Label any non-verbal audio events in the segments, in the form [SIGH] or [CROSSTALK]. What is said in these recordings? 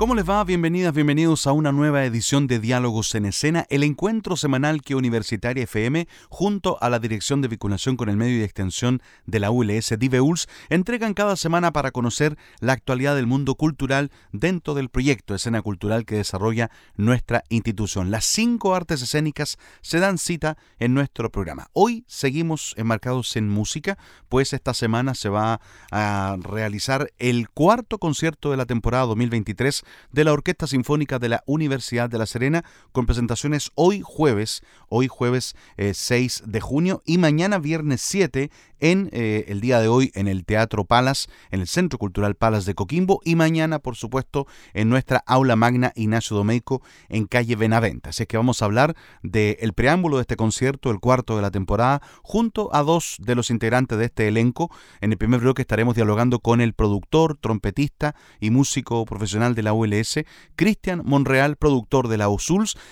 ¿Cómo les va? Bienvenidas, bienvenidos a una nueva edición de Diálogos en Escena, el encuentro semanal que Universitaria FM, junto a la Dirección de Vinculación con el Medio y Extensión de la ULS DIVEULS, entregan cada semana para conocer la actualidad del mundo cultural dentro del proyecto Escena Cultural que desarrolla nuestra institución. Las cinco artes escénicas se dan cita en nuestro programa. Hoy seguimos enmarcados en música, pues esta semana se va a realizar el cuarto concierto de la temporada 2023 de la Orquesta Sinfónica de la Universidad de La Serena, con presentaciones hoy jueves, hoy jueves 6 eh, de junio y mañana viernes 7 en eh, el día de hoy en el Teatro Palas, en el Centro Cultural Palas de Coquimbo y mañana, por supuesto, en nuestra aula magna Ignacio Domeico en calle Benavente. Así es que vamos a hablar del preámbulo de este concierto, el cuarto de la temporada, junto a dos de los integrantes de este elenco. En el primer bloque estaremos dialogando con el productor, trompetista y músico profesional de la ULS, Cristian Monreal, productor de la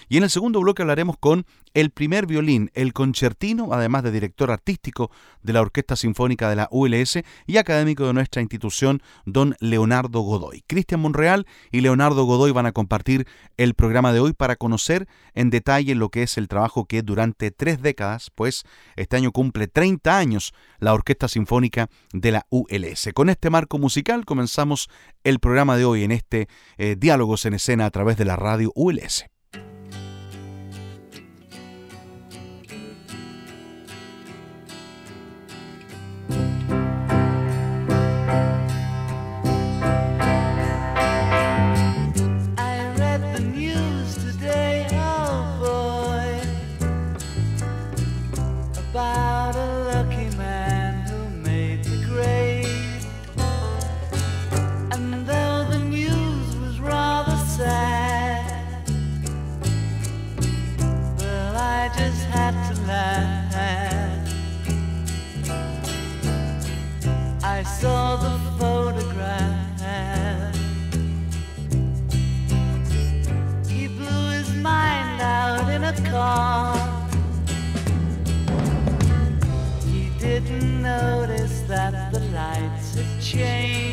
y en el segundo bloque hablaremos con el primer violín, el concertino, además de director artístico de la Orquesta Sinfónica de la ULS y académico de nuestra institución, don Leonardo Godoy. Cristian Monreal y Leonardo Godoy van a compartir el programa de hoy para conocer en detalle lo que es el trabajo que durante tres décadas, pues este año cumple 30 años, la Orquesta Sinfónica de la ULS. Con este marco musical comenzamos el programa de hoy en este eh, Diálogos en Escena a través de la radio ULS. the photograph. He blew his mind out in a car. He didn't notice that the lights had changed.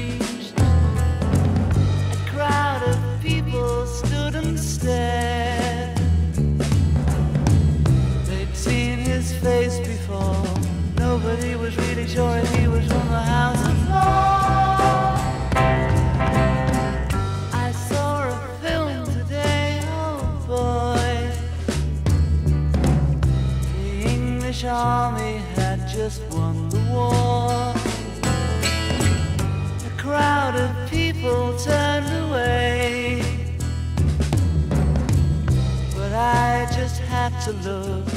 to love.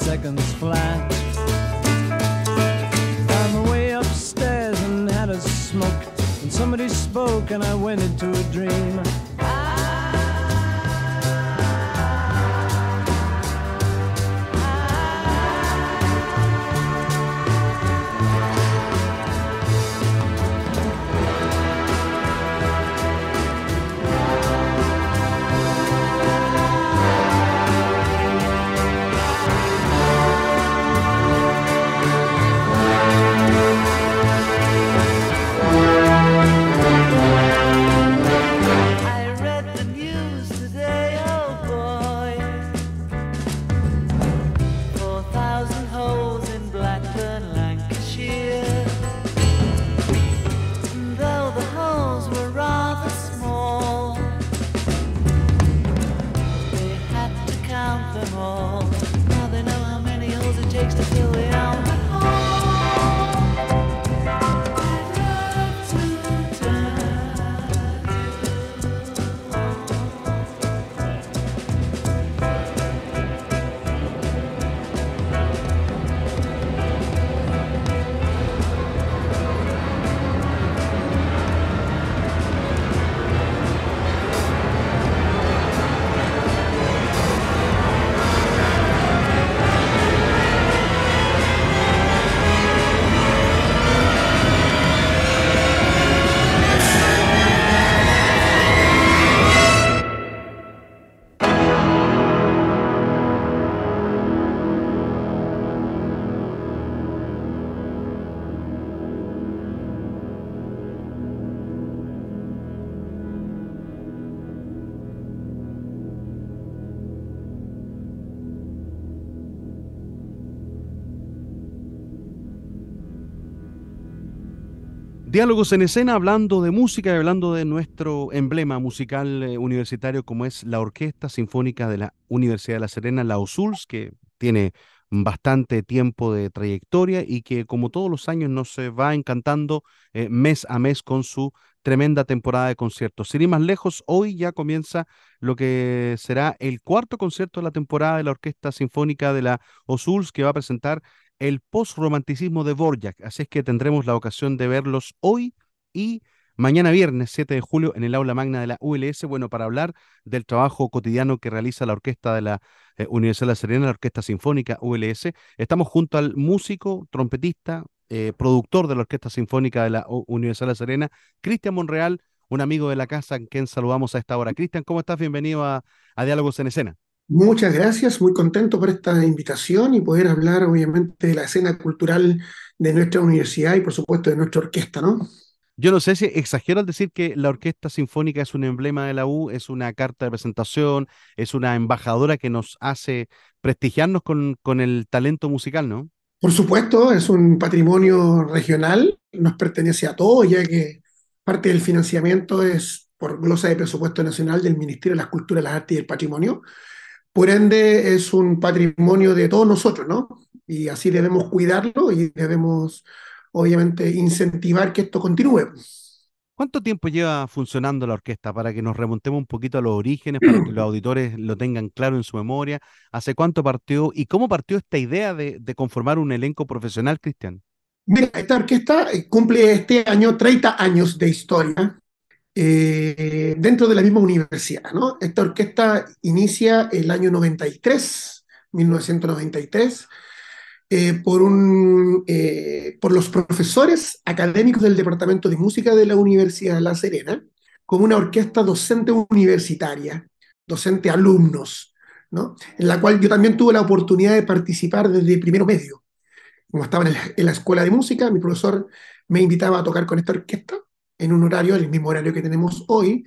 Seconds flat. Found my way upstairs and had a smoke. And somebody spoke and I went into a dream. Diálogos en escena hablando de música y hablando de nuestro emblema musical eh, universitario como es la Orquesta Sinfónica de la Universidad de La Serena, la OSULS, que tiene bastante tiempo de trayectoria y que como todos los años nos va encantando eh, mes a mes con su tremenda temporada de conciertos. Sin ir más lejos, hoy ya comienza lo que será el cuarto concierto de la temporada de la Orquesta Sinfónica de la OSULS que va a presentar el post-romanticismo de Borjak. Así es que tendremos la ocasión de verlos hoy y mañana viernes 7 de julio en el aula magna de la ULS, bueno, para hablar del trabajo cotidiano que realiza la orquesta de la eh, Universidad de La Serena, la Orquesta Sinfónica ULS. Estamos junto al músico, trompetista, eh, productor de la Orquesta Sinfónica de la Universidad de La Serena, Cristian Monreal, un amigo de la casa, a quien saludamos a esta hora. Cristian, ¿cómo estás? Bienvenido a Diálogos en Escena. Muchas gracias, muy contento por esta invitación y poder hablar obviamente de la escena cultural de nuestra universidad y por supuesto de nuestra orquesta, ¿no? Yo no sé si exagero al decir que la Orquesta Sinfónica es un emblema de la U, es una carta de presentación, es una embajadora que nos hace prestigiarnos con, con el talento musical, ¿no? Por supuesto, es un patrimonio regional, nos pertenece a todos, ya que parte del financiamiento es por glosa de presupuesto nacional del Ministerio de las Culturas, las Artes y el Patrimonio. Por ende, es un patrimonio de todos nosotros, ¿no? Y así debemos cuidarlo y debemos, obviamente, incentivar que esto continúe. ¿Cuánto tiempo lleva funcionando la orquesta para que nos remontemos un poquito a los orígenes, para que los auditores lo tengan claro en su memoria? ¿Hace cuánto partió y cómo partió esta idea de, de conformar un elenco profesional, Cristian? Mira, esta orquesta eh, cumple este año 30 años de historia. Eh, dentro de la misma universidad. ¿no? Esta orquesta inicia el año 93, 1993, eh, por, un, eh, por los profesores académicos del Departamento de Música de la Universidad de La Serena, como una orquesta docente universitaria, docente alumnos, ¿no? en la cual yo también tuve la oportunidad de participar desde primero medio. Como estaba en en la escuela de música, mi profesor me invitaba a tocar con esta orquesta en un horario, el mismo horario que tenemos hoy,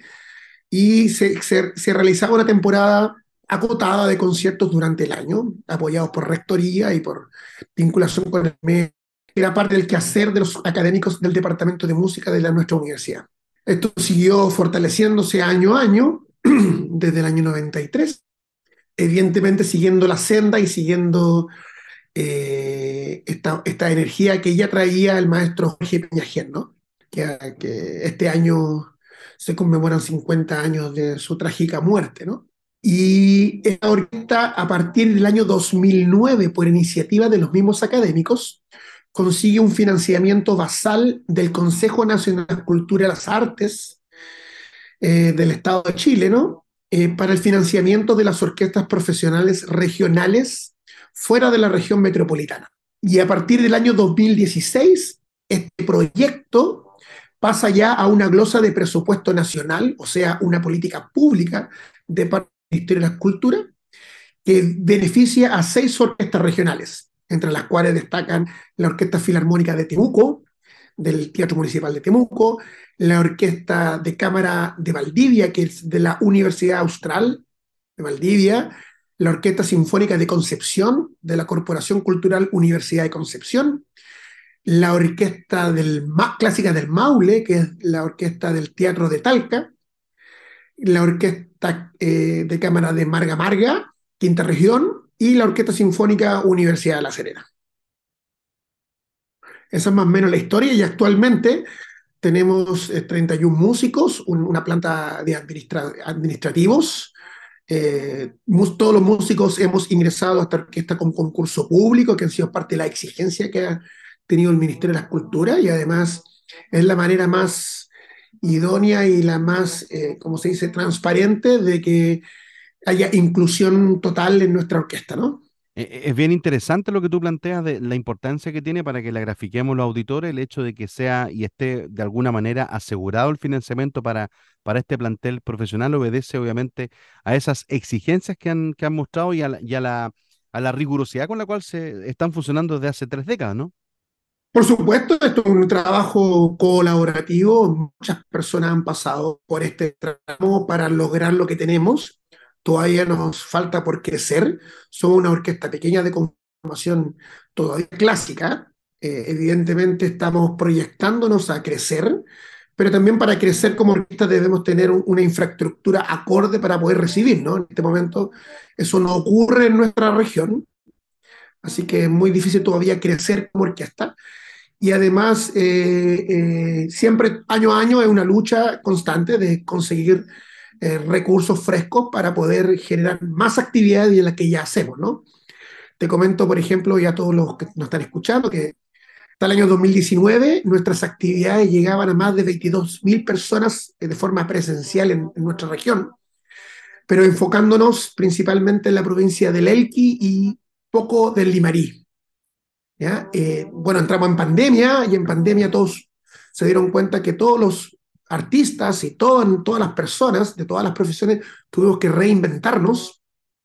y se, se, realizaba una temporada acotada de conciertos durante el año, apoyados por rectoría y por vinculación con el MED. Era parte del quehacer de los académicos del Departamento de Música de la, nuestra universidad. Esto siguió fortaleciéndose año a año, [CLEARS THROAT] desde el año 93, evidentemente siguiendo la senda y siguiendo eh, esta, esta, energía que ya traía el maestro Jorge ¿no? Que, este año se conmemoran 50 años de su trágica muerte, ¿no? Y esta orquesta, a partir del año 2009, por iniciativa de los mismos académicos, consigue un financiamiento basal del Consejo Nacional de Cultura y las Artes eh, del Estado de Chile, ¿no? Eh, para el financiamiento de las orquestas profesionales regionales fuera de la región metropolitana. Y a partir del año 2016, este proyecto pasa ya a una glosa de presupuesto nacional, o sea, una política pública de parte Ministerio de la Cultura, que beneficia a seis orquestas regionales, entre las cuales destacan la Orquesta Filarmónica de Temuco, del Teatro Municipal de Temuco, la Orquesta de Cámara de Valdivia, que es de la Universidad Austral de Valdivia, la Orquesta Sinfónica de Concepción, de la Corporación Cultural Universidad de Concepción, la Orquesta Clásica del Maule, que es la Orquesta del Teatro de Talca, la Orquesta eh, de Cámara de Marga Marga, Quinta Región, y la Orquesta Sinfónica Universidad de La Serena. Esa es más o menos la historia y actualmente tenemos 31 eh, músicos, una planta de administrativos. Eh, todos los músicos hemos ingresado a esta orquesta con concurso público, que han sido parte de la exigencia que ha tenido el Ministerio de la Cultura y además es la manera más idónea y la más, eh, como se dice, transparente de que haya inclusión total en nuestra orquesta, ¿no? Eh, eh, es bien interesante lo que tú planteas de la importancia que tiene para que la grafiquemos los auditores, el hecho de que sea y esté de alguna manera asegurado el financiamiento para, para este plantel profesional obedece obviamente a esas exigencias que han, que han mostrado y, a la, a la rigurosidad con la cual se están funcionando desde hace tres décadas, ¿no? Por supuesto, esto es un trabajo colaborativo. Muchas personas han pasado por este tramo para lograr lo que tenemos. Todavía nos falta por crecer. Somos una orquesta pequeña de conformación todavía clásica. Eh, evidentemente estamos proyectándonos a crecer, pero también para crecer como orquesta debemos tener una infraestructura acorde para poder recibir, ¿no? En este momento eso no ocurre en nuestra región, así que es muy difícil todavía crecer como orquesta y además eh, eh, siempre año a año es una lucha constante de conseguir eh, recursos frescos para poder generar más actividades de las que ya hacemos, ¿no? Te comento, por ejemplo, ya todos los que nos están escuchando, que hasta el año 2019 nuestras actividades llegaban a más de 22.000 personas de forma presencial en, en, nuestra región, pero enfocándonos principalmente en la provincia del Elqui y poco del Limarí. Eh, bueno, entramos en pandemia y en pandemia todos se dieron cuenta que todos los artistas y todas, las personas de todas las profesiones tuvimos que reinventarnos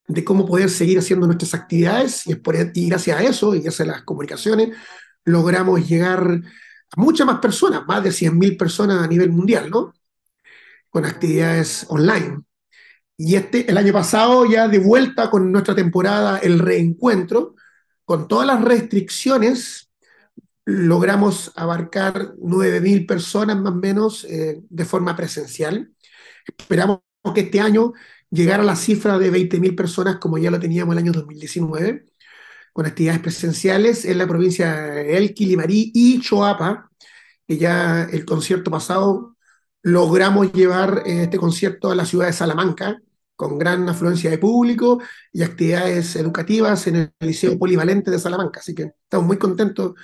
de cómo poder seguir haciendo nuestras actividades y, y gracias a eso y gracias a las comunicaciones logramos llegar a muchas más personas, más de 100.000 personas a nivel mundial, ¿no? Con actividades online. Y este, el año pasado, ya de vuelta con nuestra temporada El Reencuentro, con todas las restricciones, logramos abarcar 9.000 personas más o menos eh, de forma presencial. Esperamos que este año llegara a la cifra de 20.000 personas como ya lo teníamos el año 2019, con actividades presenciales en la provincia de El Quilimarí y Choapa, que ya el concierto pasado logramos llevar eh, este concierto a la ciudad de Salamanca, con gran afluencia de público y actividades educativas en el Liceo Polivalente de Salamanca. Así que estamos muy contentos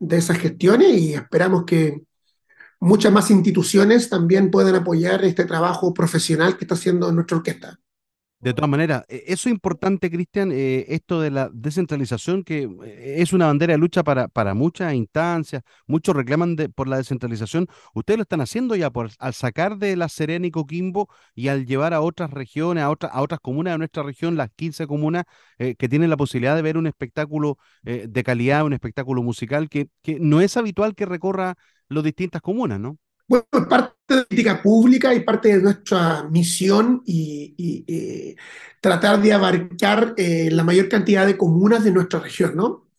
de esas gestiones y esperamos que muchas más instituciones también puedan apoyar este trabajo profesional que está haciendo nuestra orquesta. De todas maneras, e, eso es importante, Cristian, eh, esto de la descentralización, que eh, es una bandera de lucha para, para muchas instancias, muchos reclaman por la descentralización. Ustedes lo están haciendo ya al sacar de La Serena y Coquimbo y al llevar a otras regiones, a, a otras comunas de nuestra región, las 15 comunas eh, que tienen la posibilidad de ver un espectáculo de calidad, un espectáculo musical, que, que no es habitual que recorra las distintas comunas, ¿no? Bueno, parte de la política pública y parte de nuestra misión y, tratar de abarcar eh, la mayor cantidad de comunas de nuestra región, ¿no?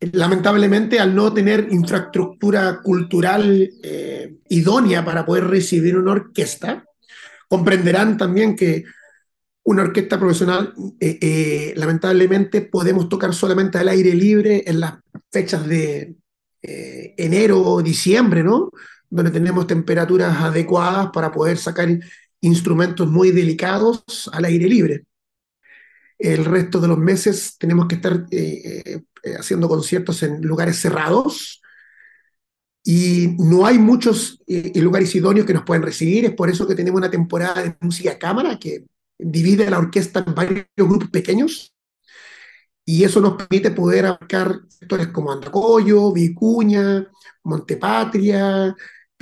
Lamentablemente, al no tener infraestructura cultural eh, idónea para poder recibir una orquesta, comprenderán también que una orquesta profesional, eh, lamentablemente, podemos tocar solamente al aire libre en las fechas de enero o diciembre, ¿no? Donde tenemos temperaturas adecuadas para poder sacar instrumentos muy delicados al aire libre. El resto de los meses tenemos que estar eh, eh, haciendo conciertos en lugares cerrados y no hay muchos eh, lugares idóneos que nos pueden recibir. Es por eso que tenemos una temporada de música a cámara que divide la orquesta en varios grupos pequeños y eso nos permite poder abarcar sectores como Andacoyo, Vicuña, Montepatria,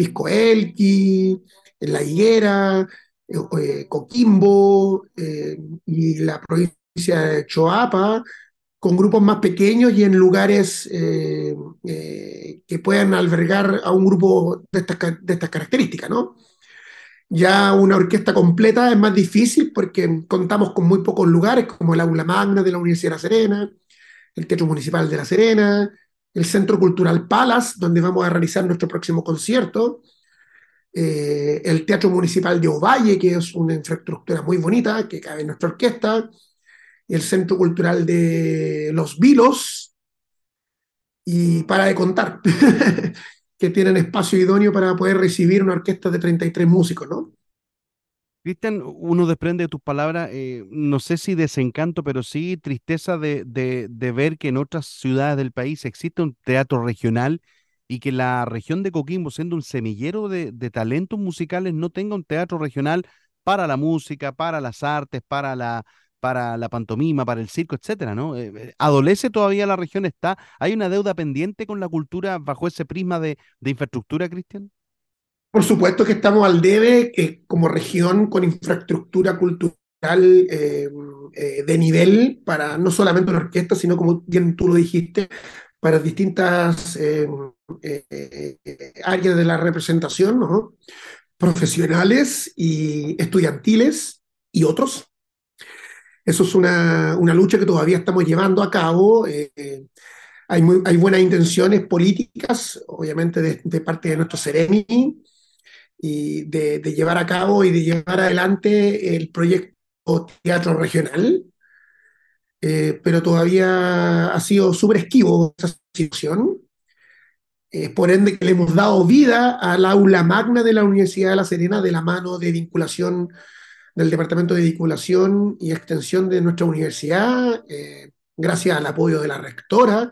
Pisco Elqui, La Higuera, eh, Coquimbo eh, y la provincia de Choapa, con grupos más pequeños y en lugares eh, que puedan albergar a un grupo de estas, de estas características, ¿no? Ya una orquesta completa es más difícil porque contamos con muy pocos lugares, como el aula magna de la Universidad de La Serena, el Teatro Municipal de La Serena, el Centro Cultural Palas, donde vamos a realizar nuestro próximo concierto, eh, el Teatro Municipal de Ovalle, que es una infraestructura muy bonita, que cabe en nuestra orquesta, el Centro Cultural de Los Vilos, y para de contar. [LAUGHS] que tienen espacio idóneo para poder recibir una orquesta de 33 músicos, ¿no? Cristian, uno desprende de tus palabras, eh, no sé si desencanto, pero sí tristeza de, de, ver que en otras ciudades del país existe un teatro regional y que la región de Coquimbo, siendo un semillero de, de talentos musicales, no tenga un teatro regional para la música, para las artes, para la, para la pantomima, para el circo, etcétera, ¿no? Eh, eh, ¿Adolece todavía la región? ¿Está? ¿Hay una deuda pendiente con la cultura bajo ese prisma de, infraestructura, Cristian? Por supuesto que estamos al debe eh, como región con infraestructura cultural de nivel para no solamente la orquesta, sino como bien tú lo dijiste, para distintas áreas de la representación, ¿no? profesionales y estudiantiles y otros. Eso es una, una lucha que todavía estamos llevando a cabo. Eh, hay, hay buenas intenciones políticas, obviamente, de, parte de nuestro Ceremi, y de, llevar a cabo y de llevar adelante el proyecto Teatro Regional, eh, pero todavía ha sido súper esquivo esa situación. Es por ende que le hemos dado vida al aula magna de la Universidad de La Serena de la mano de vinculación del Departamento de Vinculación y Extensión de nuestra universidad, eh, gracias al apoyo de la rectora,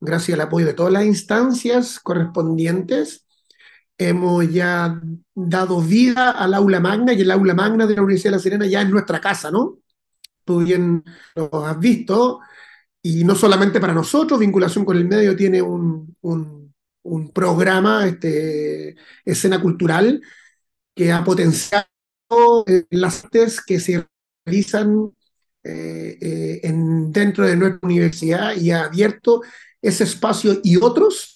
gracias al apoyo de todas las instancias correspondientes, hemos ya dado vida al aula magna y el aula magna de la Universidad de La Serena ya es nuestra casa, ¿no? Tú bien lo has visto, y no solamente para nosotros, vinculación con el medio tiene un, un, programa, este, escena cultural, que ha potenciado las artes que se realizan eh, eh, en, dentro de nuestra universidad y ha abierto ese espacio y otros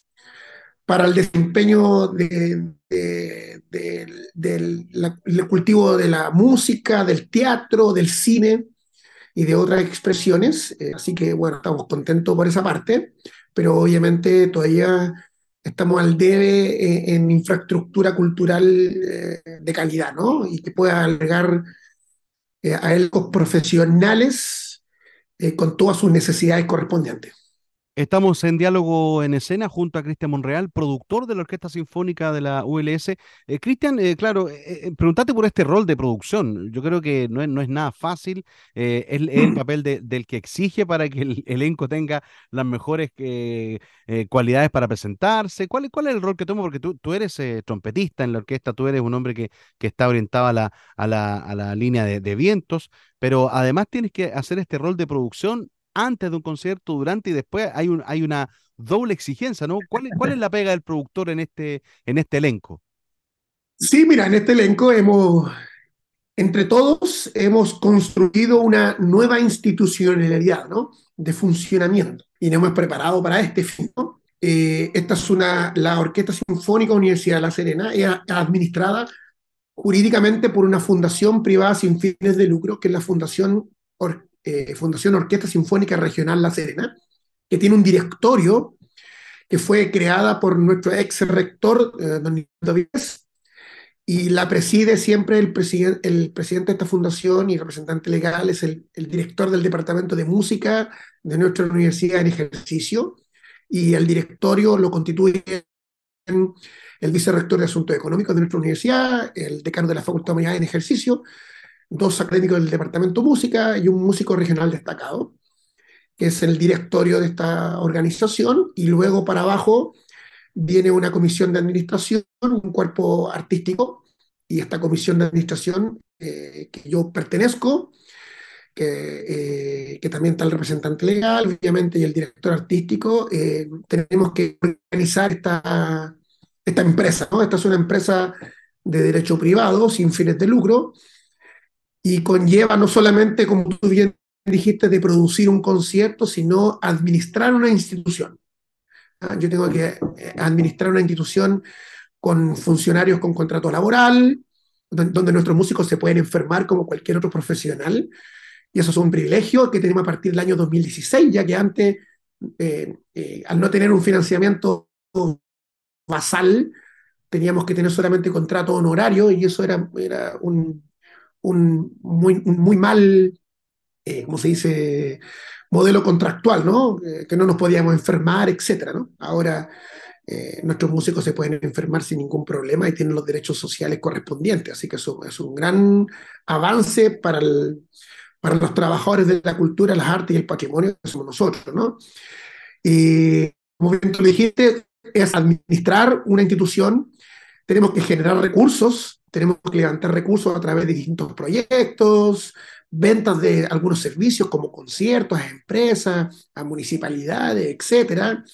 para el desempeño del cultivo de la música, del teatro, del cine y de otras expresiones. Eh, así que bueno, estamos contentos por esa parte, pero obviamente todavía estamos al debe eh, en, infraestructura cultural eh, de calidad, ¿no? Y que pueda albergar a él profesionales con todas sus necesidades correspondientes. Estamos en diálogo en escena junto a Cristian Monreal, productor de la Orquesta Sinfónica de la ULS. Eh, Cristian, eh, claro, eh, preguntate por este rol de producción. Yo creo que no es, no es nada fácil. es, el papel del que exige para que el elenco tenga las mejores cualidades para presentarse. ¿Cuál, ¿Cuál es el rol que toma? Porque tú, tú eres trompetista en la orquesta, tú eres un hombre que, que está orientado a la, a la, a la línea de, de vientos, pero además tienes que hacer este rol de producción antes de un concierto, durante y después, hay, un, hay una doble exigencia, ¿no? ¿Cuál, ¿Cuál, es la pega del productor en este, en este elenco? Sí, mira, en este elenco hemos, entre todos, hemos construido una nueva institucionalidad, ¿no? De funcionamiento y nos hemos preparado para este fin. Eh, esta es una, la Orquesta Sinfónica Universidad de La Serena, es administrada jurídicamente por una fundación privada sin fines de lucro, que es la Fundación eh, Fundación Orquesta Sinfónica Regional La Serena, que tiene un directorio que fue creada por nuestro ex rector, eh, don Víez, y la preside siempre el, el presidente de esta fundación y representante legal, es el, el director del Departamento de Música de nuestra universidad en ejercicio, y el directorio lo constituye el vicerrector de Asuntos Económicos de nuestra universidad, el decano de la Facultad de Humanidades en ejercicio, dos académicos del Departamento de Música y un músico regional destacado, que es el directorio de esta organización, y luego para abajo viene una comisión de administración, un cuerpo artístico, y esta comisión de administración eh, que yo pertenezco, que, eh, que, también está el representante legal, obviamente, y el director artístico, eh, tenemos que organizar esta, esta empresa. Esta es una empresa de derecho privado, sin fines de lucro, y conlleva no solamente, como tú bien dijiste, de producir un concierto, sino administrar una institución. ¿Ah? Yo tengo que eh, administrar una institución con funcionarios con contrato laboral, donde nuestros músicos se pueden enfermar como cualquier otro profesional, y eso es un privilegio que tenemos a partir del año 2016, ya que antes, eh, eh, al no tener un financiamiento basal, teníamos que tener solamente contrato honorario y eso era, era un, un muy, muy mal, eh, ¿cómo se dice?, modelo contractual, ¿no? que no nos podíamos enfermar, etcétera, ¿no? Ahora nuestros músicos se pueden enfermar sin ningún problema y tienen los derechos sociales correspondientes, así que eso es un gran avance para el, para los trabajadores de la cultura, las artes y el patrimonio que somos nosotros, ¿no? Y como bien dijiste, es administrar una institución, tenemos que generar recursos, tenemos que levantar recursos a través de distintos proyectos, ventas de algunos servicios como conciertos a empresas, a municipalidades, etcétera.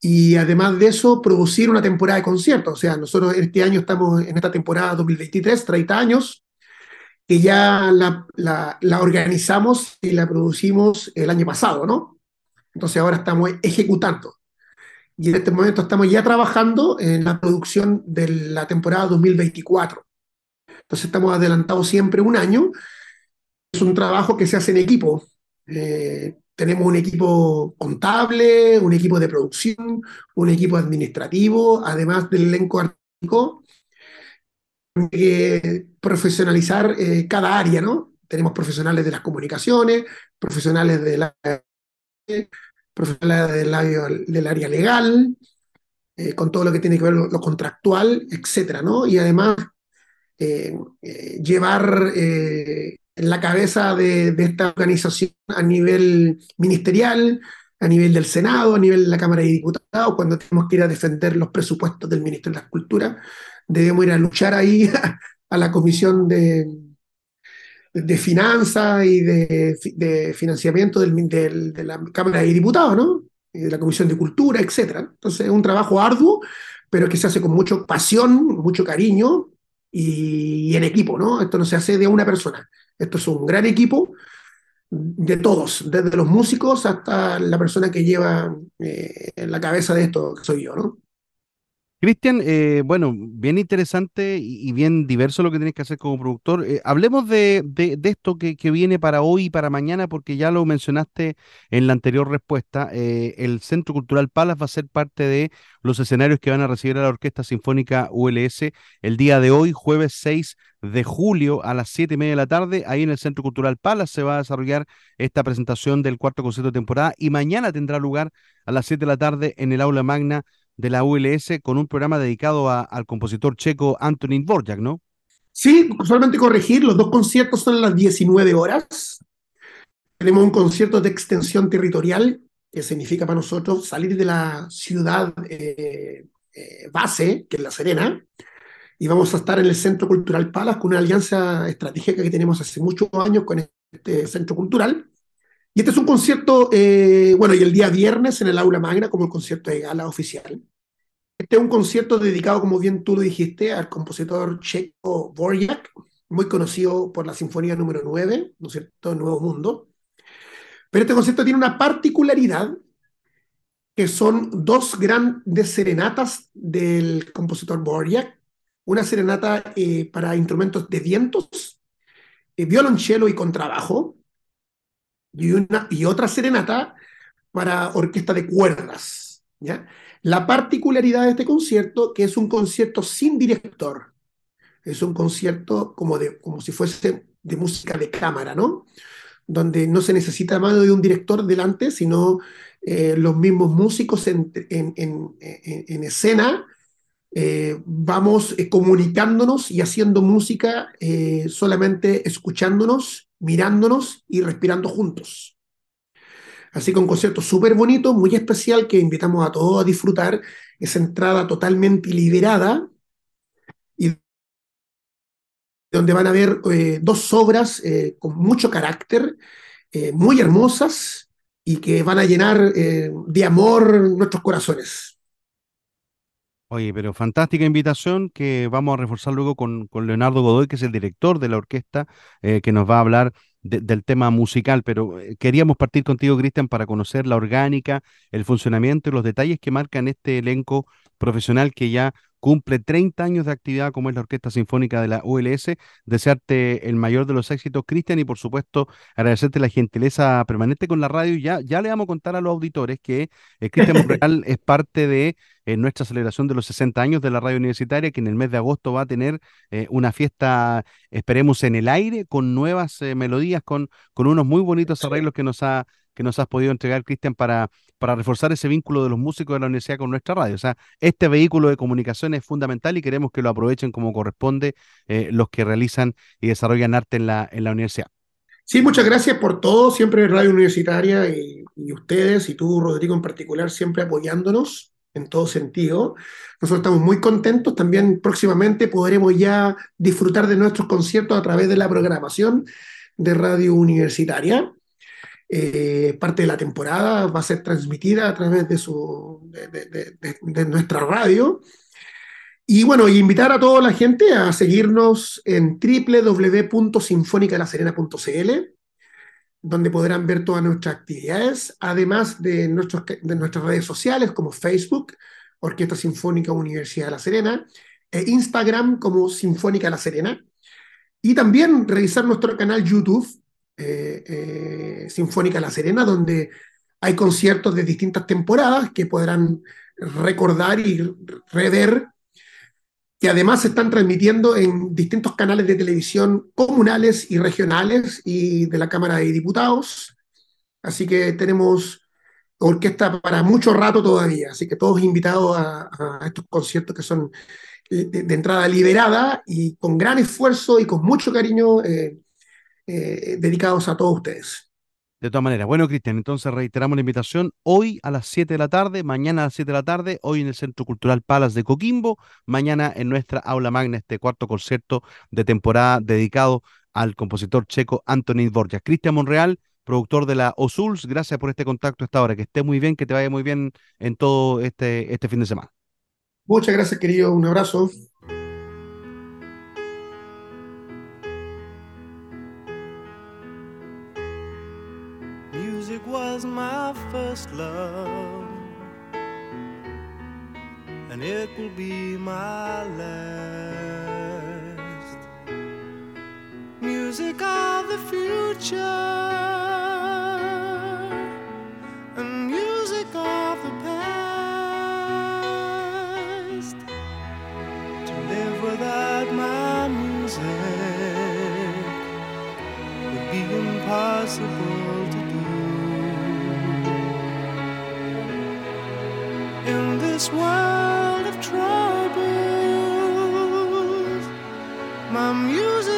Y además de eso, producir una temporada de conciertos. O sea, nosotros este año estamos en esta temporada 2023, 30 años, que ya la, la, organizamos y la producimos el año pasado, ¿no? Entonces ahora estamos ejecutando. Y en este momento estamos ya trabajando en la producción de la temporada 2024. Entonces estamos adelantados siempre un año. Es un trabajo que se hace en equipo. Eh, tenemos un equipo contable, un equipo de producción, un equipo administrativo, además del elenco artístico que profesionalizar eh, cada área, ¿no? Tenemos profesionales de las comunicaciones, profesionales de la, profesionales del área, legal, eh, con todo lo que tiene que ver lo, lo contractual, etcétera, ¿no? Y además eh, llevar en la cabeza de, esta organización a nivel ministerial, a nivel del Senado, a nivel de la Cámara de Diputados, cuando tenemos que ir a defender los presupuestos del Ministerio de la Cultura, debemos ir a luchar ahí [LAUGHS] a, la Comisión de, de Finanzas y de, financiamiento de la Cámara de Diputados, ¿no? Y de la Comisión de Cultura, etc. Entonces es un trabajo arduo, pero que se hace con mucha pasión, mucho cariño y, y en equipo, ¿no? Esto no se hace de una persona, esto es un gran equipo de todos, desde los músicos hasta la persona que lleva eh, en la cabeza de esto, que soy yo, ¿no? Cristian, eh, bueno, bien interesante y, bien diverso lo que tienes que hacer como productor. Eh, hablemos de, esto que, que, viene para hoy y para mañana, porque ya lo mencionaste en la anterior respuesta. Eh, el Centro Cultural Palas va a ser parte de los escenarios que van a recibir a la Orquesta Sinfónica ULS el día de hoy, jueves 6 de julio a las 7 y media de la tarde. Ahí en el Centro Cultural Palas se va a desarrollar esta presentación del cuarto concierto de temporada y mañana tendrá lugar a las 7 de la tarde en el aula magna de la ULS con un programa dedicado a, al compositor checo Antonín Dvorak, ¿no? Sí, solamente corregir, los dos conciertos son a las 19 horas. Tenemos un concierto de extensión territorial, que significa para nosotros salir de la ciudad eh, eh, base, que es La Serena, y vamos a estar en el Centro Cultural Palas con una alianza estratégica que tenemos hace muchos años con este centro cultural. Y este es un concierto, eh, bueno, y el día viernes en el aula magna como el concierto de gala oficial. Este es un concierto dedicado, como bien tú lo dijiste, al compositor checo Borjak, muy conocido por la Sinfonía número 9, ¿no es cierto?, Nuevo Mundo. Pero este concierto tiene una particularidad, que son dos grandes serenatas del compositor Borjak. Una serenata eh, para instrumentos de vientos, eh, violonchelo y contrabajo, y, otra serenata para orquesta de cuerdas. La particularidad de este concierto, que es un concierto sin director, es un concierto como, de, como si fuese de música de cámara, ¿no? Donde no se necesita mano de un director delante, sino eh, los mismos músicos en, en, en, en, escena eh, vamos eh, comunicándonos y haciendo música solamente escuchándonos, mirándonos y respirando juntos. Así que un concierto súper bonito, muy especial, que invitamos a todos a disfrutar. Es entrada totalmente liberada y donde van a ver dos obras con mucho carácter, muy hermosas y que van a llenar de amor nuestros corazones. Oye, pero fantástica invitación que vamos a reforzar luego con, con Leonardo Godoy, que es el director de la orquesta, eh, que nos va a hablar del tema musical. Pero eh, queríamos partir contigo, Cristian, para conocer la orgánica, el funcionamiento y los detalles que marcan este elenco profesional que ya cumple 30 años de actividad como es la Orquesta Sinfónica de la ULS. Desearte el mayor de los éxitos, Cristian, y por supuesto agradecerte la gentileza permanente con la radio. Ya, ya le vamos a contar a los auditores que eh, Cristian [LAUGHS] Monreal es parte de eh, nuestra celebración de los 60 años de la radio universitaria, que en el mes de agosto va a tener eh, una fiesta, esperemos, en el aire, con nuevas melodías, con, con unos muy bonitos arreglos que nos ha que nos has podido entregar, Cristian, para, para reforzar ese vínculo de los músicos de la universidad con nuestra radio. O sea, este vehículo de comunicación es fundamental y queremos que lo aprovechen como corresponde eh, los que realizan y desarrollan arte en la, en la universidad. Sí, muchas gracias por todo, siempre Radio Universitaria y, y, ustedes y tú, Rodrigo, en particular, siempre apoyándonos en todo sentido. Nosotros estamos muy contentos, también próximamente podremos ya disfrutar de nuestros conciertos a través de la programación de Radio Universitaria. Eh, parte de la temporada va a ser transmitida a través de, su, de, nuestra radio. Y bueno, invitar a toda la gente a seguirnos en www.sinfonicalaserena.cl, donde podrán ver todas nuestras actividades, además de, nuestros, de nuestras redes sociales como Facebook, Orquesta Sinfónica Universidad de La Serena, e Instagram como Sinfónica La Serena, y también revisar nuestro canal YouTube, eh, eh, Sinfónica La Serena, donde hay conciertos de distintas temporadas que podrán recordar y rever, que además se están transmitiendo en distintos canales de televisión comunales y regionales y de la Cámara de Diputados. Así que tenemos orquesta para mucho rato todavía, así que todos invitados a, estos conciertos que son de, entrada liberada y con gran esfuerzo y con mucho cariño eh, eh, dedicados a todos ustedes. De todas maneras, bueno, Cristian, entonces reiteramos la invitación hoy a las 7 de la tarde, mañana a las 7 de la tarde, hoy en el Centro Cultural Palas de Coquimbo, mañana en nuestra aula magna, este cuarto concierto de temporada dedicado al compositor checo Antonín Borja. Cristian Monreal, productor de la OSULS, gracias por este contacto hasta ahora, que esté muy bien, que te vaya muy bien en todo este, este fin de semana. Muchas gracias, querido, un abrazo. Was my first love, and it will be my last. Music of the future, and music of the past. To live without my music would be impossible in this world of troubles. My music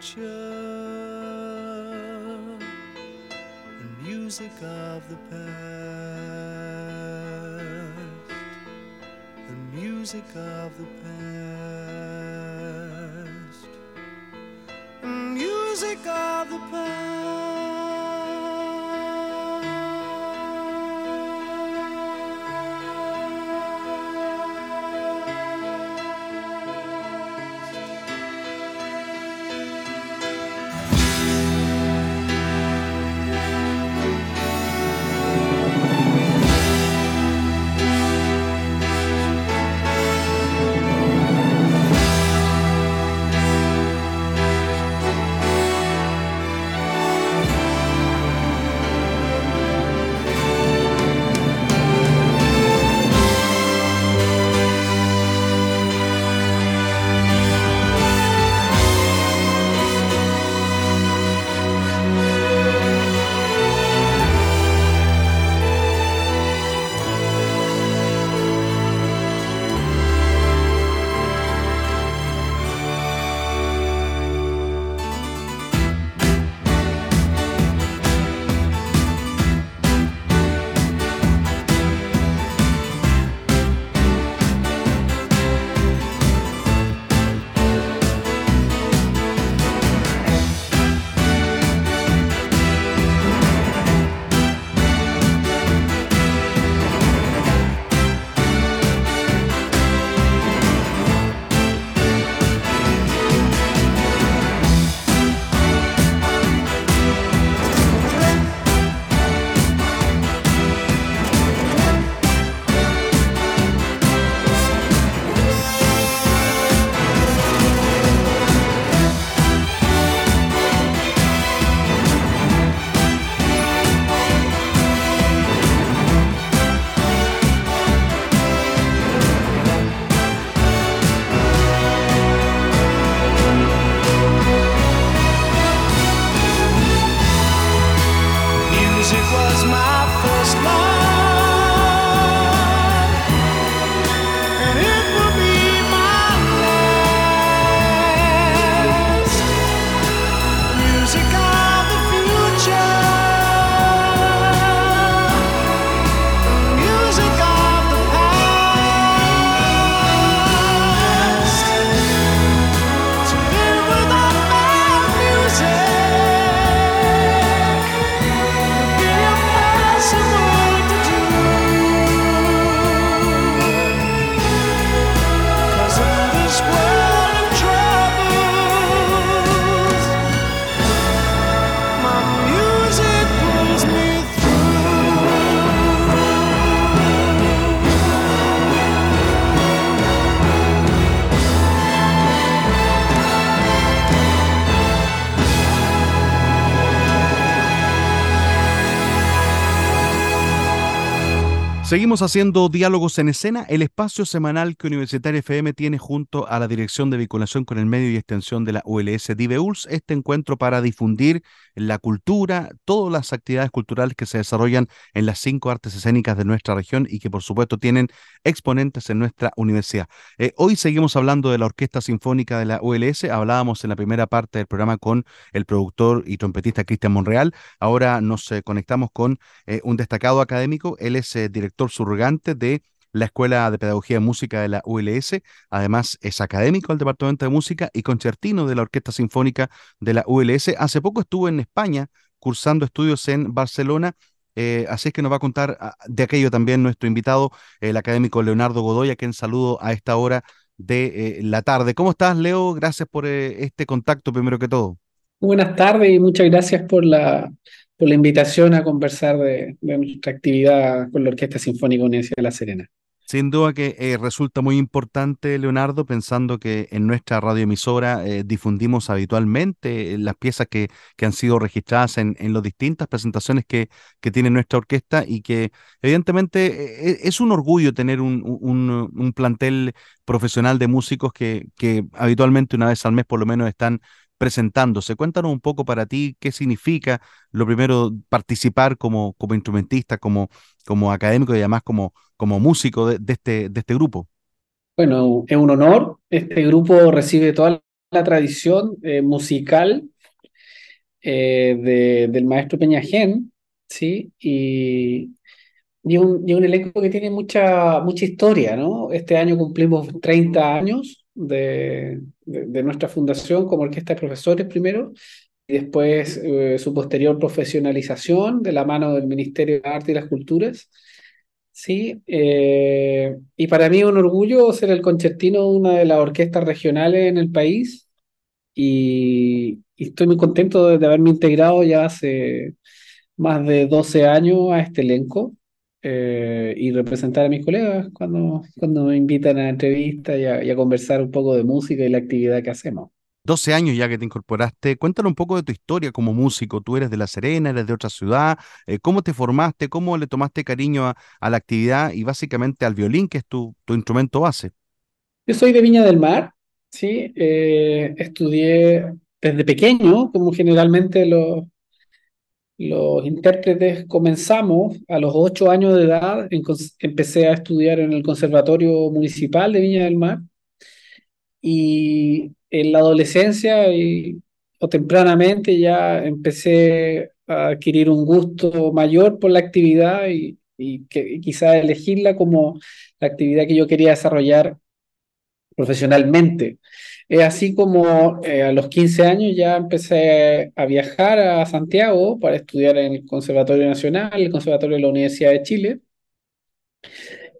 the future, and music of the past, and music of the past, and music of the Seguimos haciendo diálogos en escena, el espacio semanal que Universitaria FM tiene junto a la Dirección de Vinculación con el Medio y Extensión de la ULS DIVEULS, este encuentro para difundir la cultura, todas las actividades culturales que se desarrollan en las cinco artes escénicas de nuestra región y que por supuesto tienen exponentes en nuestra universidad. Eh, hoy seguimos hablando de la Orquesta Sinfónica de la ULS, hablábamos en la primera parte del programa con el productor y trompetista Cristian Monreal, ahora nos eh, conectamos con eh, un destacado académico, él es director de la Escuela de Pedagogía y Música de la ULS. Además, es académico del Departamento de Música y concertino de la Orquesta Sinfónica de la ULS. Hace poco estuvo en España cursando estudios en Barcelona. Eh, así es que nos va a contar ah, de aquello también nuestro invitado, el académico Leonardo Godoy, a quien saludo a esta hora de eh, la tarde. ¿Cómo estás, Leo? Gracias por eh, este contacto, primero que todo. Buenas tardes y muchas gracias por la, por la invitación a conversar de, nuestra actividad con la Orquesta Sinfónica Universidad de La Serena. Sin duda que eh, resulta muy importante, Leonardo, pensando que en nuestra radioemisora eh, difundimos habitualmente las piezas que, que han sido registradas en, en las distintas presentaciones que, que tiene nuestra orquesta y que evidentemente eh, es un orgullo tener un, un, un plantel profesional de músicos que, que habitualmente una vez al mes por lo menos están presentándose. Cuéntanos un poco para ti qué significa, lo primero, participar como, como instrumentista, como, como académico y además como, como músico de, este, de este grupo. Bueno, es un honor. Este grupo recibe toda la tradición eh, musical eh, del maestro Peñajén, ¿sí? Y, y, un, y un elenco que tiene mucha, mucha historia, ¿no? Este año cumplimos 30 años de, de, nuestra fundación como orquesta de profesores primero, y después eh, su posterior profesionalización de la mano del Ministerio de Arte y las Culturas. Sí, eh, y para mí es un orgullo ser el concertino de una de las orquestas regionales en el país y, estoy muy contento de, haberme integrado ya hace más de 12 años a este elenco eh, y representar a mis colegas cuando, cuando me invitan a entrevistas y a, y a conversar un poco de música y la actividad que hacemos. 12 años ya que te incorporaste. Cuéntanos un poco de tu historia como músico. Tú eres de La Serena, eres de otra ciudad. Eh, ¿Cómo te formaste? ¿Cómo le tomaste cariño a, la actividad y básicamente al violín, que es tu, tu instrumento base? Yo soy de Viña del Mar, sí. Eh, estudié desde pequeño, como generalmente los, los intérpretes comenzamos a los ocho años de edad. empecé a estudiar en el Conservatorio Municipal de Viña del Mar. Y en la adolescencia y, o tempranamente ya empecé a adquirir un gusto mayor por la actividad y, y, que, quizá elegirla como la actividad que yo quería desarrollar profesionalmente. Es así como eh, a los 15 años ya empecé a viajar a Santiago para estudiar en el Conservatorio Nacional, el Conservatorio de la Universidad de Chile.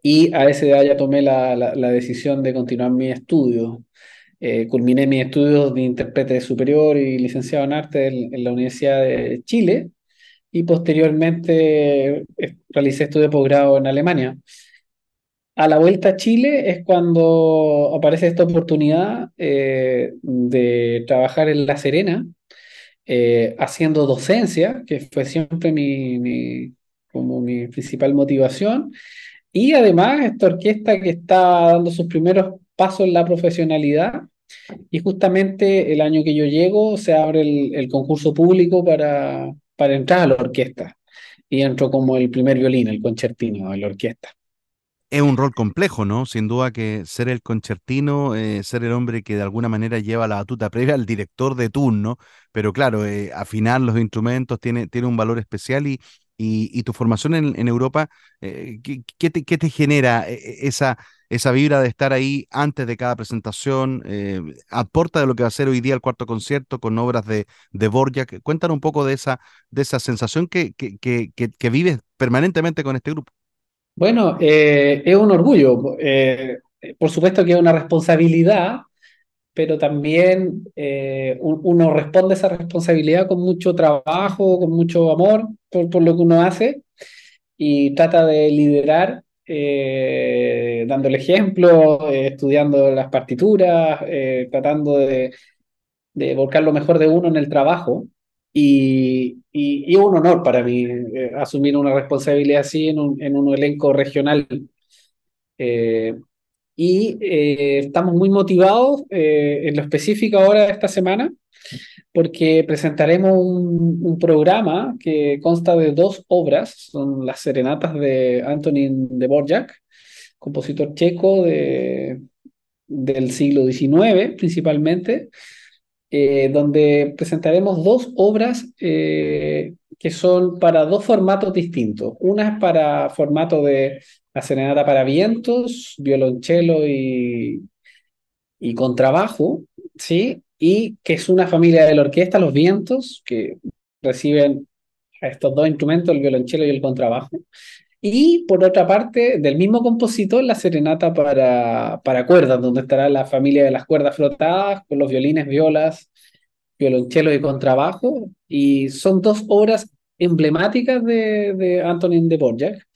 Y a esa edad ya tomé la, la, decisión de continuar mi estudio. Eh, culminé mis estudios de intérprete superior y licenciado en arte en, la Universidad de Chile y posteriormente eh, realicé estudio de posgrado en Alemania. A la vuelta a Chile es cuando aparece esta oportunidad eh, de trabajar en La Serena, haciendo docencia, que fue siempre mi, como mi principal motivación, y además esta orquesta que está dando sus primeros pasos en la profesionalidad y justamente el año que yo llego se abre el, concurso público para, para entrar a la orquesta. Y entro como el primer violín, el concertino de la orquesta. Es un rol complejo, ¿no? Sin duda que ser el concertino, eh, ser el hombre que de alguna manera lleva la batuta [LAUGHS] previa al director de turno, pero claro, eh, afinar los instrumentos tiene, tiene un valor especial y, y, tu formación en, Europa, eh, ¿qué, te, ¿qué, te, genera esa, esa vibra de estar ahí antes de cada presentación, aporta de lo que va a ser hoy día el cuarto concierto con obras de, de Borjak. Cuéntanos un poco de esa, de esa sensación que, que, que, que vives permanentemente con este grupo. Bueno, eh, es un orgullo. Eh, por supuesto que es una responsabilidad, pero también uno responde a esa responsabilidad con mucho trabajo, con mucho amor por, lo que uno hace y trata de liderar eh, dando el ejemplo, eh, estudiando las partituras, eh, tratando de, de, volcar lo mejor de uno en el trabajo. Y, y, es un honor para mí asumir una responsabilidad así en un, en un elenco regional. y estamos muy motivados en lo específico ahora de esta semana porque presentaremos un, un, programa que consta de dos obras, son las serenatas de Antonin de Borjak, compositor checo de, del siglo XIX principalmente, eh, donde presentaremos dos obras eh, que son para dos formatos distintos. Una es para formato de la serenata para vientos, violonchelo y, y contrabajo, ¿sí? y que es una familia de la orquesta Los Vientos, que reciben a estos dos instrumentos, el violonchelo y el contrabajo. Y por otra parte, del mismo compositor, la serenata para, para cuerdas, donde estará la familia de las cuerdas frotadas, con los violines, violas, violonchelo y contrabajo. Y son dos obras emblemáticas de, de Antonin de Borjak,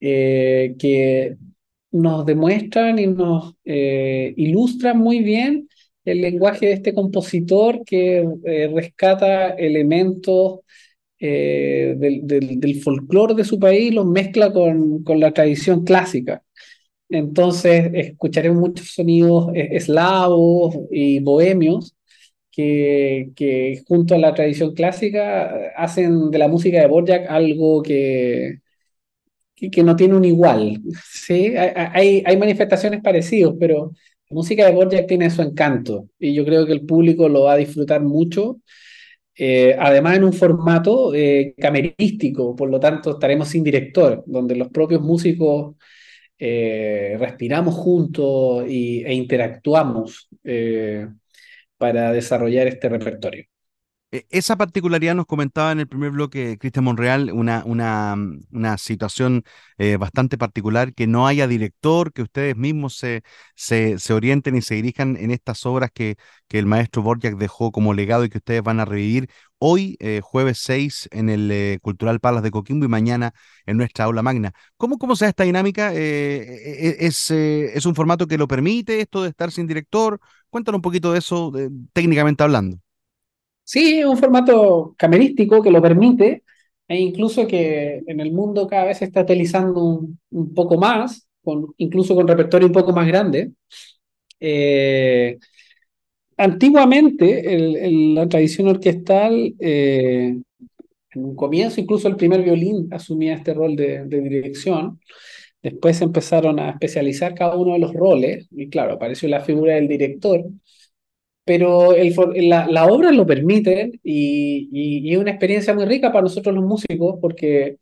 eh, que nos demuestran y nos eh, ilustran muy bien el lenguaje de este compositor que eh, rescata elementos eh, del, del, folclore de su país, los mezcla con, con, la tradición clásica. Entonces escucharemos muchos sonidos eh, eslavos y bohemios que, que junto a la tradición clásica hacen de la música de Borjak algo que, que, no tiene un igual. ¿sí? Hay, hay manifestaciones parecidas, pero la música de Borjak tiene su encanto y yo creo que el público lo va a disfrutar mucho. Eh, además en un formato eh, camerístico, por lo tanto estaremos sin director, donde los propios músicos eh, respiramos juntos y, e interactuamos para desarrollar este repertorio. E, esa particularidad nos comentaba en el primer bloque Cristian Monreal, una, una, mm, una situación eh, bastante particular, que no haya director, que ustedes mismos se, se, se, orienten y se dirijan en estas obras que, que el maestro Borjak dejó como legado y que ustedes van a revivir hoy, eh, jueves 6, en el eh, Cultural Palas de Coquimbo y mañana en nuestra aula magna. ¿Cómo, cómo se da esta dinámica? es, ¿Es un formato que lo permite esto de estar sin director? Cuéntanos un poquito de eso técnicamente hablando. Sí, es un formato camerístico que lo permite, e incluso que en el mundo cada vez se está utilizando un, poco más, con, incluso con repertorio un poco más grande. Eh, antiguamente, la tradición orquestal, eh, en un comienzo, incluso el primer violín asumía este rol de, de dirección. Después empezaron a especializar cada uno de los roles, y claro, apareció la figura del director, pero el, la, la, obra lo permite y, y, es una experiencia muy rica para nosotros los músicos porque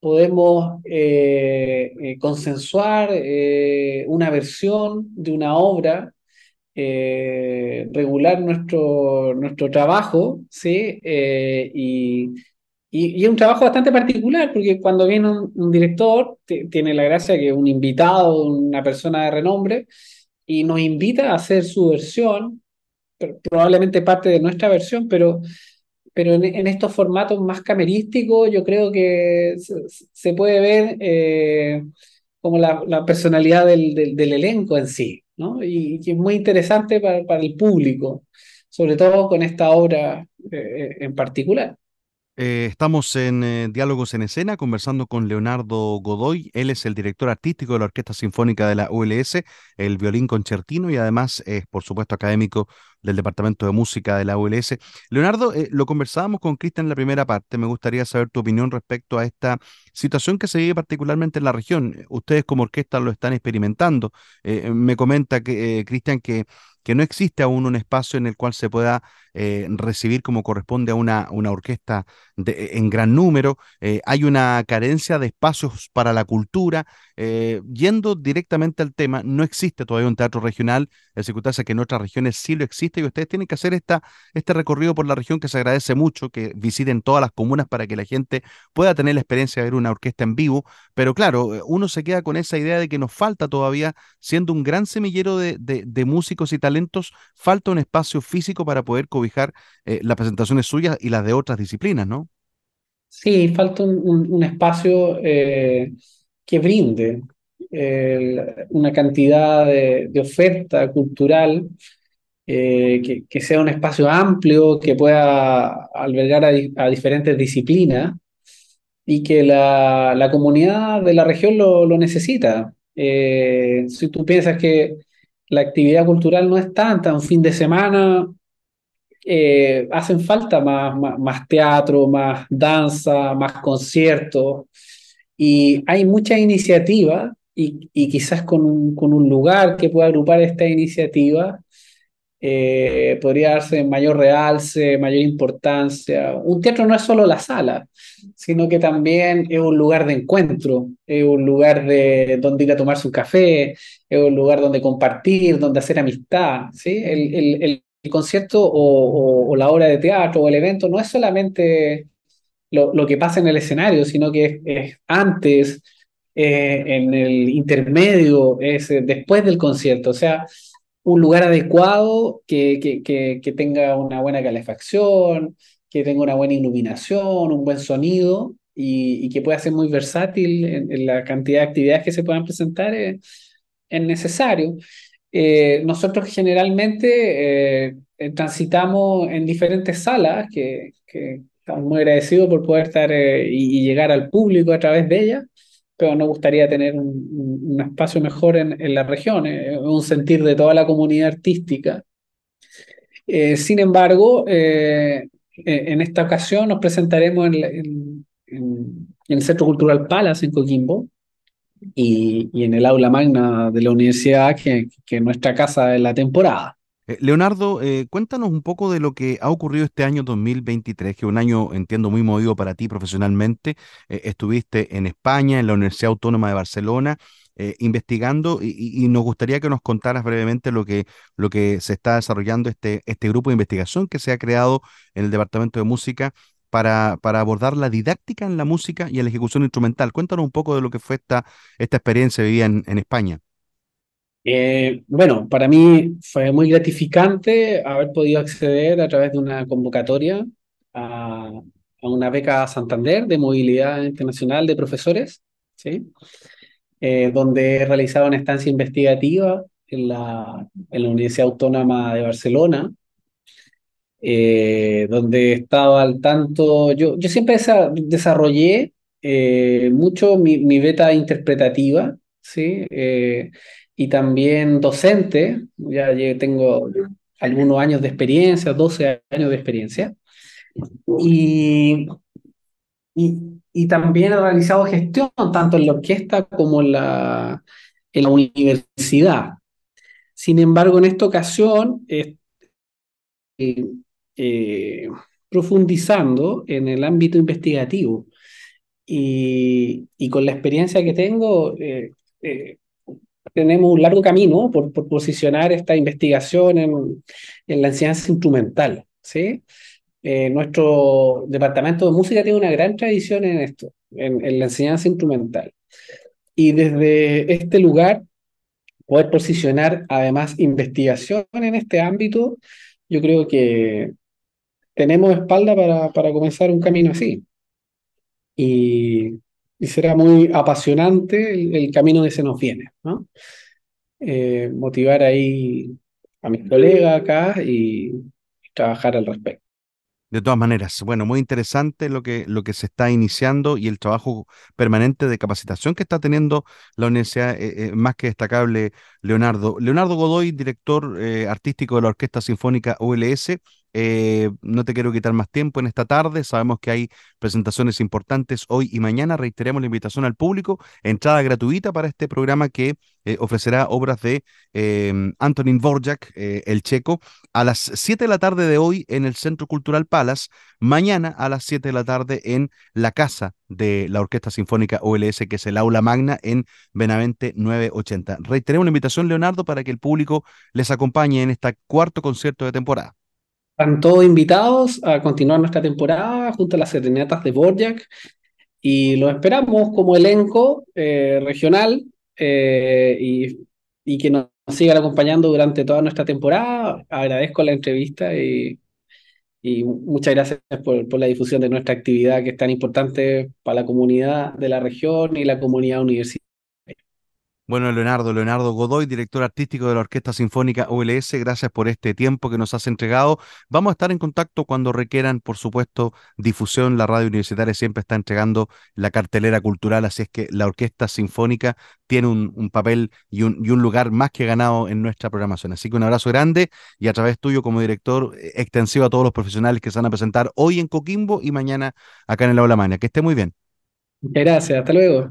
podemos eh, eh, consensuar eh, una versión de una obra, regular nuestro, nuestro trabajo, ¿sí? y, y, es un trabajo bastante particular porque cuando viene un, director, tiene la gracia que un invitado, una persona de renombre, y nos invita a hacer su versión probablemente parte de nuestra versión, pero, pero en, estos formatos más camerísticos yo creo que se, puede ver eh, como la, personalidad del, del, elenco en sí, ¿no? Y, que es muy interesante para, para, el público, sobre todo con esta obra eh, en particular. Eh, estamos en eh, Diálogos en Escena conversando con Leonardo Godoy. Él es el director artístico de la Orquesta Sinfónica de la ULS, el violín concertino y además es, por supuesto, académico del Departamento de Música de la ULS. Leonardo, eh, lo conversábamos con Cristian en la primera parte. Me gustaría saber tu opinión respecto a esta situación que se vive particularmente en la región. Ustedes como orquesta lo están experimentando. me comenta que Cristian que que no existe aún un espacio en el cual se pueda eh, recibir como corresponde a una, una orquesta en gran número. Eh, hay una carencia de espacios para la cultura. Eh, yendo directamente al tema, no existe todavía un teatro regional. El circunstancia que en otras regiones sí lo existe y ustedes tienen que hacer esta, este recorrido por la región que se agradece mucho, que visiten todas las comunas para que la gente pueda tener la experiencia de ver una orquesta en vivo. Pero claro, uno se queda con esa idea de que nos falta todavía, siendo un gran semillero de, de, músicos y talentos, falta un espacio físico para poder cobijar eh, las presentaciones suyas y las de otras disciplinas, ¿no? Sí, falta un, espacio eh, que brinde una cantidad de, oferta cultural, eh, que, sea un espacio amplio, que pueda albergar a, diferentes disciplinas y que la, comunidad de la región lo, lo necesita. si tú piensas que la actividad cultural no es tanta, un fin de semana eh, hacen falta más, más, teatro, más danza, más conciertos, y hay mucha iniciativa y, y quizás con un, con un, lugar que pueda agrupar esta iniciativa, eh, podría darse mayor realce, mayor importancia. Un teatro no es solo la sala, sino que también es un lugar de encuentro, es un lugar de donde ir a tomarse un café, es un lugar donde compartir, donde hacer amistad. ¿sí? El, el concierto o, la obra de teatro o el evento no es solamente lo, que pasa en el escenario, sino que es, antes, eh, en el intermedio, es después del concierto. O sea, un lugar adecuado que, tenga una buena calefacción, que tenga una buena iluminación, un buen sonido y, que pueda ser muy versátil en, la cantidad de actividades que se puedan presentar es, necesario. Eh, nosotros generalmente eh, transitamos en diferentes salas que, estamos muy agradecidos por poder estar eh, y, llegar al público a través de ellas pero nos gustaría tener un, espacio mejor en, en la región, un sentir de toda la comunidad artística. Sin embargo, eh, en esta ocasión nos presentaremos en, el Centro Cultural Palace en Coquimbo y, en el aula magna de la universidad, que, que es nuestra casa de la temporada. Eh, Leonardo, eh, cuéntanos un poco de lo que ha ocurrido este año 2023, que es un año, entiendo, muy movido para ti profesionalmente. Eh, estuviste en España, en la Universidad Autónoma de Barcelona, investigando y, nos gustaría que nos contaras brevemente lo que, lo que se está desarrollando este, este grupo de investigación que se ha creado en el Departamento de Música para, para, abordar la didáctica en la música y en la ejecución instrumental. Cuéntanos un poco de lo que fue esta, esta experiencia vivida en, en España. Eh, bueno, para mí fue muy gratificante haber podido acceder a través de una convocatoria a, una beca Santander de movilidad internacional de profesores, ¿sí? Eh, donde he realizado una estancia investigativa en la, en la Universidad Autónoma de Barcelona, eh, donde estaba al tanto, yo, yo siempre desarrollé mucho mi, mi, beta interpretativa, ¿sí? y también docente, ya tengo algunos años de experiencia, 12 años de experiencia, y, y, también he realizado gestión tanto en la orquesta como en la, en la universidad. Sin embargo, en esta ocasión, eh, eh, profundizando en el ámbito investigativo y, y, con la experiencia que tengo, eh, tenemos un largo camino por, por posicionar esta investigación en, en, la enseñanza instrumental. ¿sí? Eh, nuestro departamento de música tiene una gran tradición en esto, en, en, la enseñanza instrumental. Y desde este lugar, poder posicionar además investigación en este ámbito, yo creo que tenemos espalda para, para comenzar un camino así. Y, y será muy apasionante el, camino que se nos viene, ¿no? Eh, motivar ahí a mis colegas acá y, trabajar al respecto. De todas maneras, bueno, muy interesante lo que, lo que se está iniciando y el trabajo permanente de capacitación que está teniendo la universidad, eh, eh, más que destacable, Leonardo. Leonardo Godoy, director artístico de la Orquesta Sinfónica ULS, eh, no te quiero quitar más tiempo en esta tarde. Sabemos que hay presentaciones importantes hoy y mañana. Reiteremos la invitación al público. Entrada gratuita para este programa que eh, ofrecerá obras de eh, Antonin el checo, a las 7 de la tarde de hoy en el Centro Cultural Palace. Mañana a las 7 de la tarde en la casa de la Orquesta Sinfónica OLS, que es el aula magna en Benavente 980. Reiteremos la invitación, Leonardo, para que el público les acompañe en este cuarto concierto de temporada. Están todos invitados a continuar nuestra temporada junto a las serenatas de Borjak y lo esperamos como elenco eh, regional eh, y, y, que nos sigan acompañando durante toda nuestra temporada. Agradezco la entrevista y, y muchas gracias por, por, la difusión de nuestra actividad que es tan importante para la comunidad de la región y la comunidad universitaria. Bueno, Leonardo, Leonardo Godoy, director artístico de la Orquesta Sinfónica ULS, gracias por este tiempo que nos has entregado. Vamos a estar en contacto cuando requieran, por supuesto, difusión. La radio universitaria siempre está entregando la cartelera cultural, así es que la Orquesta Sinfónica tiene un, papel y un, lugar más que ganado en nuestra programación. Así que un abrazo grande y a través tuyo como director eh, extensivo a todos los profesionales que se van a presentar hoy en Coquimbo y mañana acá en el Aula. Que esté muy bien. Gracias, hasta luego.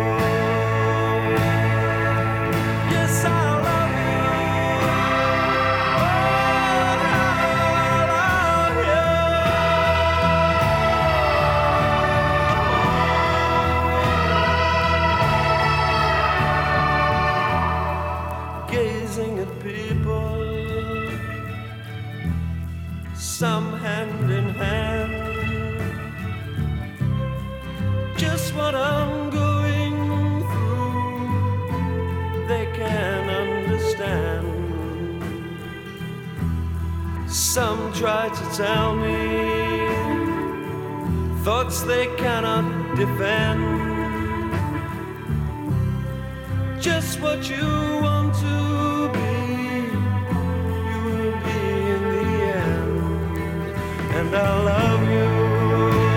What I'm going through, they can understand. Some try to tell me thoughts they cannot defend. Just what you want to be, you will be in the end. And I love you.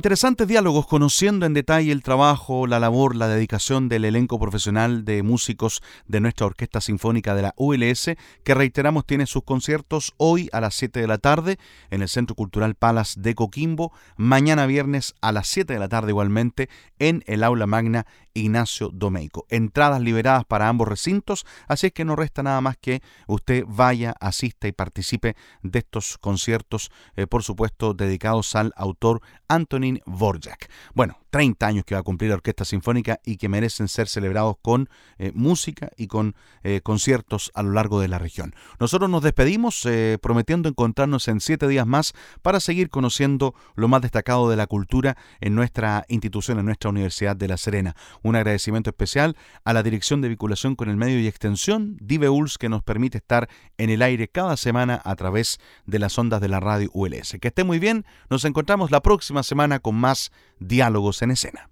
Interesantes diálogos conociendo en detalle el trabajo, la labor, la dedicación del elenco profesional de músicos de nuestra Orquesta Sinfónica de la ULS, que reiteramos tiene sus conciertos hoy a las 7 de la tarde en el Centro Cultural Palas de Coquimbo, mañana viernes a las 7 de la tarde igualmente en el Aula Magna Ignacio Domeico. Entradas liberadas para ambos recintos, así es que no resta nada más que usted vaya, asista y participe de estos conciertos, eh, por supuesto, dedicados al autor Antonín Vorjak. Bueno, 30 años que va a cumplir la Orquesta Sinfónica y que merecen ser celebrados con eh, música y con eh, conciertos a lo largo de la región. Nosotros nos despedimos eh, prometiendo encontrarnos en siete días más para seguir conociendo lo más destacado de la cultura en nuestra institución, en nuestra Universidad de La Serena. Un agradecimiento especial a la Dirección de Vinculación con el Medio y Extensión, DIVEULS, que nos permite estar en el aire cada semana a través de las ondas de la radio ULS. Que esté muy bien, nos encontramos la próxima semana con más diálogos en escena.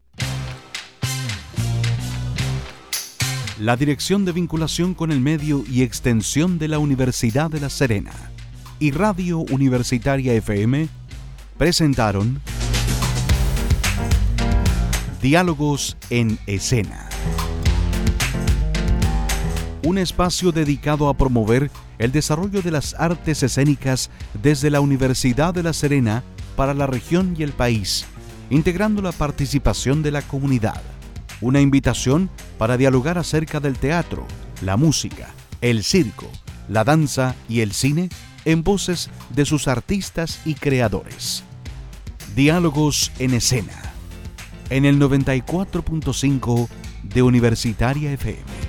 La Dirección de Vinculación con el Medio y Extensión de la Universidad de La Serena y Radio Universitaria FM presentaron Diálogos en Escena. Un espacio dedicado a promover el desarrollo de las artes escénicas desde la Universidad de La Serena para la región y el país, integrando la participación de la comunidad. Una invitación para dialogar acerca del teatro, la música, el circo, la danza y el cine en voces de sus artistas y creadores. Diálogos en escena. En el 94.5 de Universitaria FM.